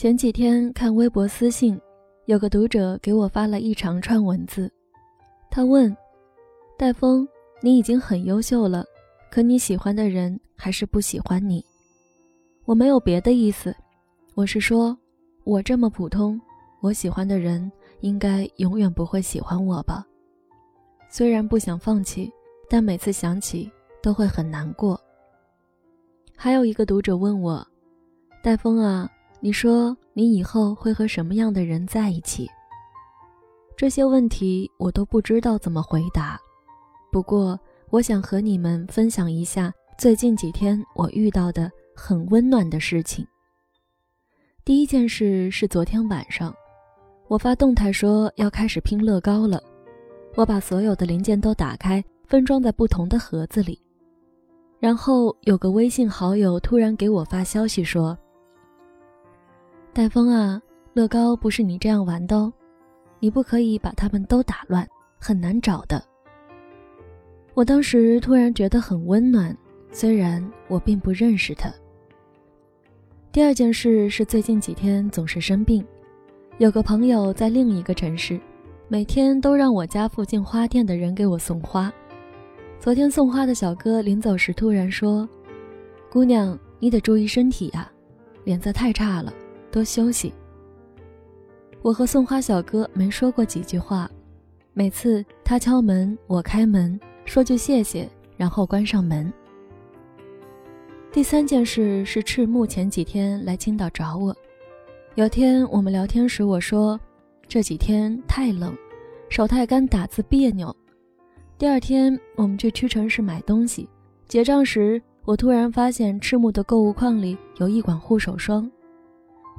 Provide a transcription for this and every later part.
前几天看微博私信，有个读者给我发了一长串文字，他问：“戴峰，你已经很优秀了，可你喜欢的人还是不喜欢你。”我没有别的意思，我是说，我这么普通，我喜欢的人应该永远不会喜欢我吧？虽然不想放弃，但每次想起都会很难过。还有一个读者问我：“戴峰啊。”你说你以后会和什么样的人在一起？这些问题我都不知道怎么回答。不过，我想和你们分享一下最近几天我遇到的很温暖的事情。第一件事是昨天晚上，我发动态说要开始拼乐高了，我把所有的零件都打开，分装在不同的盒子里。然后有个微信好友突然给我发消息说。戴峰啊，乐高不是你这样玩的哦，你不可以把它们都打乱，很难找的。我当时突然觉得很温暖，虽然我并不认识他。第二件事是最近几天总是生病，有个朋友在另一个城市，每天都让我家附近花店的人给我送花。昨天送花的小哥临走时突然说：“姑娘，你得注意身体呀，脸色太差了。”多休息。我和送花小哥没说过几句话，每次他敲门，我开门，说句谢谢，然后关上门。第三件事是赤木前几天来青岛找我，有天我们聊天时，我说这几天太冷，手太干，打字别扭。第二天我们去屈臣氏买东西，结账时，我突然发现赤木的购物框里有一管护手霜。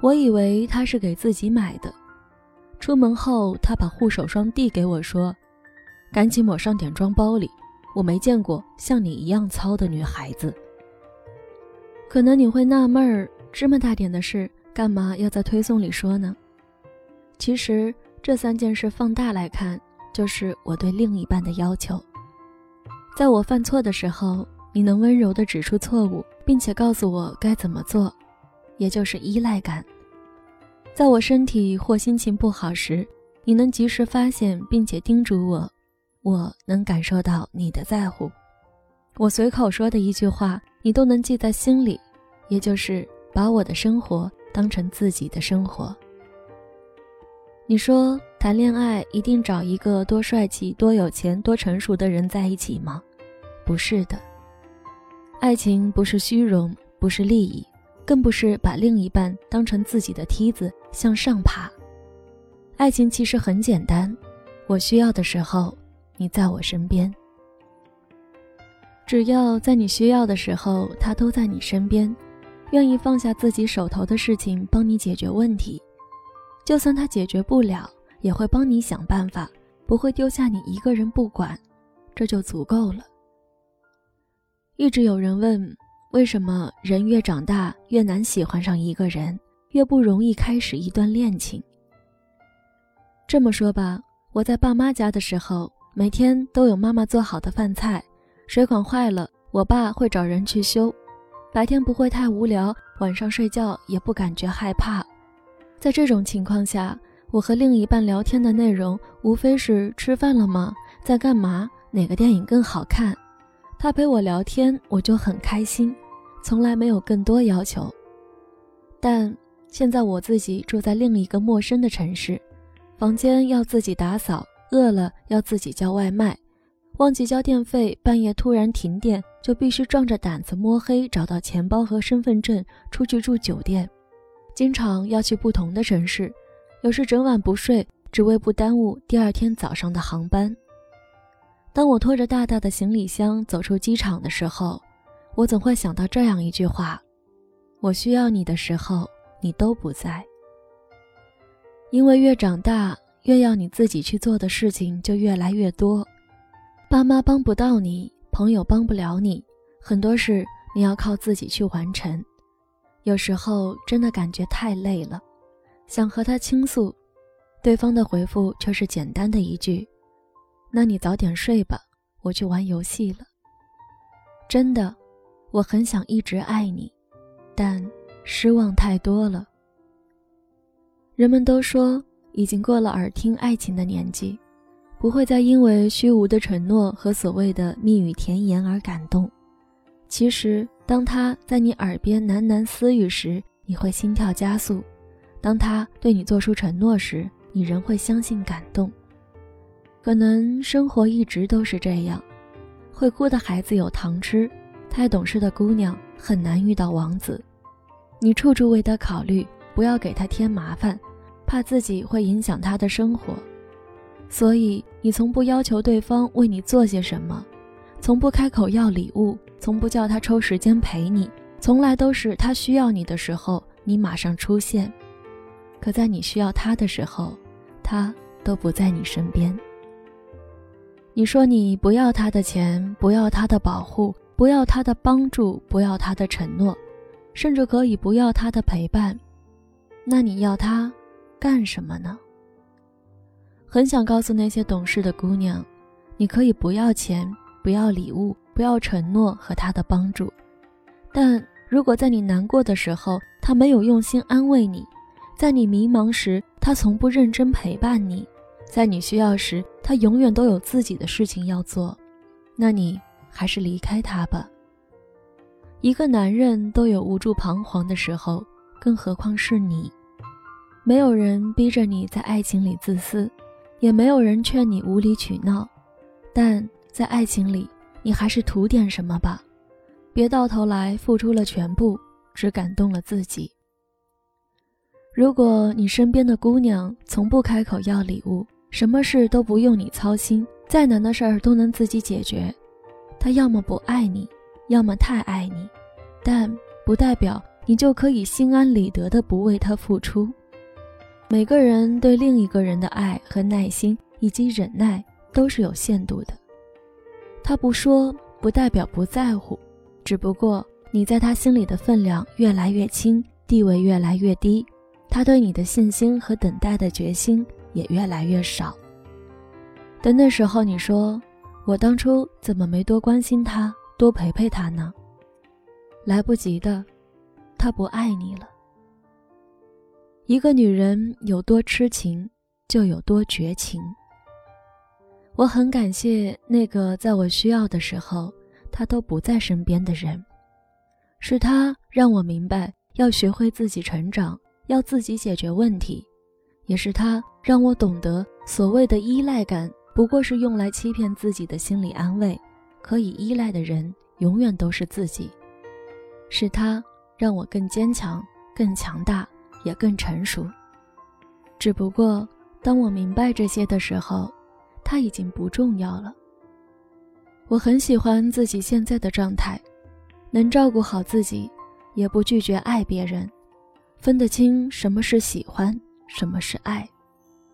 我以为他是给自己买的，出门后他把护手霜递给我，说：“赶紧抹上点装包里，我没见过像你一样糙的女孩子。”可能你会纳闷儿，芝麻大点的事，干嘛要在推送里说呢？其实这三件事放大来看，就是我对另一半的要求。在我犯错的时候，你能温柔地指出错误，并且告诉我该怎么做。也就是依赖感，在我身体或心情不好时，你能及时发现并且叮嘱我，我能感受到你的在乎。我随口说的一句话，你都能记在心里，也就是把我的生活当成自己的生活。你说谈恋爱一定找一个多帅气、多有钱、多成熟的人在一起吗？不是的，爱情不是虚荣，不是利益。更不是把另一半当成自己的梯子向上爬。爱情其实很简单，我需要的时候，你在我身边。只要在你需要的时候，他都在你身边，愿意放下自己手头的事情帮你解决问题，就算他解决不了，也会帮你想办法，不会丢下你一个人不管，这就足够了。一直有人问。为什么人越长大越难喜欢上一个人，越不容易开始一段恋情？这么说吧，我在爸妈家的时候，每天都有妈妈做好的饭菜，水管坏了，我爸会找人去修，白天不会太无聊，晚上睡觉也不感觉害怕。在这种情况下，我和另一半聊天的内容无非是吃饭了吗？在干嘛？哪个电影更好看？他陪我聊天，我就很开心，从来没有更多要求。但现在我自己住在另一个陌生的城市，房间要自己打扫，饿了要自己叫外卖，忘记交电费，半夜突然停电，就必须壮着胆子摸黑找到钱包和身份证出去住酒店，经常要去不同的城市，有时整晚不睡，只为不耽误第二天早上的航班。当我拖着大大的行李箱走出机场的时候，我总会想到这样一句话：我需要你的时候，你都不在。因为越长大，越要你自己去做的事情就越来越多，爸妈帮不到你，朋友帮不了你，很多事你要靠自己去完成。有时候真的感觉太累了，想和他倾诉，对方的回复却是简单的一句。那你早点睡吧，我去玩游戏了。真的，我很想一直爱你，但失望太多了。人们都说，已经过了耳听爱情的年纪，不会再因为虚无的承诺和所谓的蜜语甜言而感动。其实，当他在你耳边喃喃私语时，你会心跳加速；当他对你做出承诺时，你仍会相信感动。可能生活一直都是这样，会哭的孩子有糖吃，太懂事的姑娘很难遇到王子。你处处为他考虑，不要给他添麻烦。怕自己会影响他的生活，所以你从不要求对方为你做些什么，从不开口要礼物，从不叫他抽时间陪你，从来都是他需要你的时候，你马上出现。可在你需要他的时候，他都不在你身边。你说你不要他的钱，不要他的保护，不要他的帮助，不要他的承诺，甚至可以不要他的陪伴，那你要他？干什么呢？很想告诉那些懂事的姑娘，你可以不要钱，不要礼物，不要承诺和他的帮助，但如果在你难过的时候，他没有用心安慰你；在你迷茫时，他从不认真陪伴你；在你需要时，他永远都有自己的事情要做，那你还是离开他吧。一个男人都有无助彷徨的时候，更何况是你。没有人逼着你在爱情里自私，也没有人劝你无理取闹，但在爱情里，你还是图点什么吧，别到头来付出了全部，只感动了自己。如果你身边的姑娘从不开口要礼物，什么事都不用你操心，再难的事儿都能自己解决，他要么不爱你，要么太爱你，但不代表你就可以心安理得的不为他付出。每个人对另一个人的爱和耐心以及忍耐都是有限度的。他不说，不代表不在乎，只不过你在他心里的分量越来越轻，地位越来越低，他对你的信心和等待的决心也越来越少。等那时候，你说我当初怎么没多关心他，多陪陪他呢？来不及的，他不爱你了。一个女人有多痴情，就有多绝情。我很感谢那个在我需要的时候，他都不在身边的人，是他让我明白要学会自己成长，要自己解决问题，也是他让我懂得所谓的依赖感不过是用来欺骗自己的心理安慰，可以依赖的人永远都是自己。是他让我更坚强，更强大。也更成熟。只不过，当我明白这些的时候，他已经不重要了。我很喜欢自己现在的状态，能照顾好自己，也不拒绝爱别人，分得清什么是喜欢，什么是爱，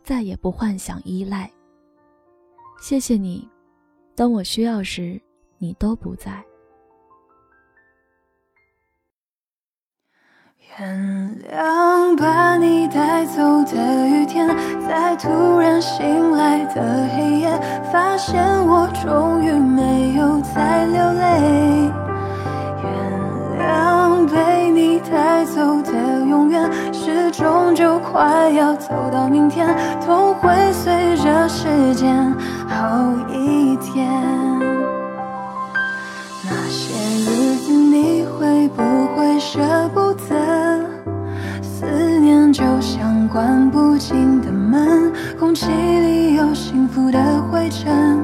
再也不幻想依赖。谢谢你，当我需要时，你都不在。原谅把你带走的雨天，在突然醒来的黑夜，发现我终于没有再流泪。原谅被你带走的永远，是终就快要走到明天，痛会随着时间后一天。那些日子你会不会舍不得？思念就像关不紧的门，空气里有幸福的灰尘，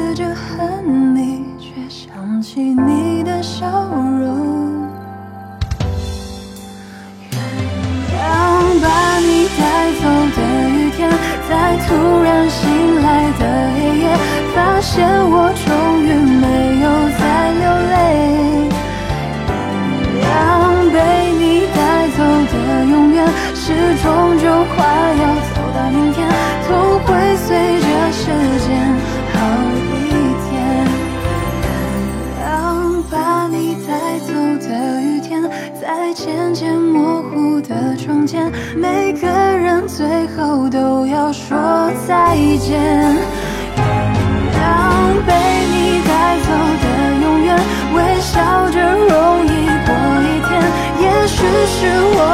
试着恨你，却想起你的笑容。原谅把你带走的雨天，在突然醒来的黑夜，发现我终于没有再流泪。原谅被你带走的永远，是终究快说再见。原谅被你带走的永远，微笑着容易过一天。也许是我。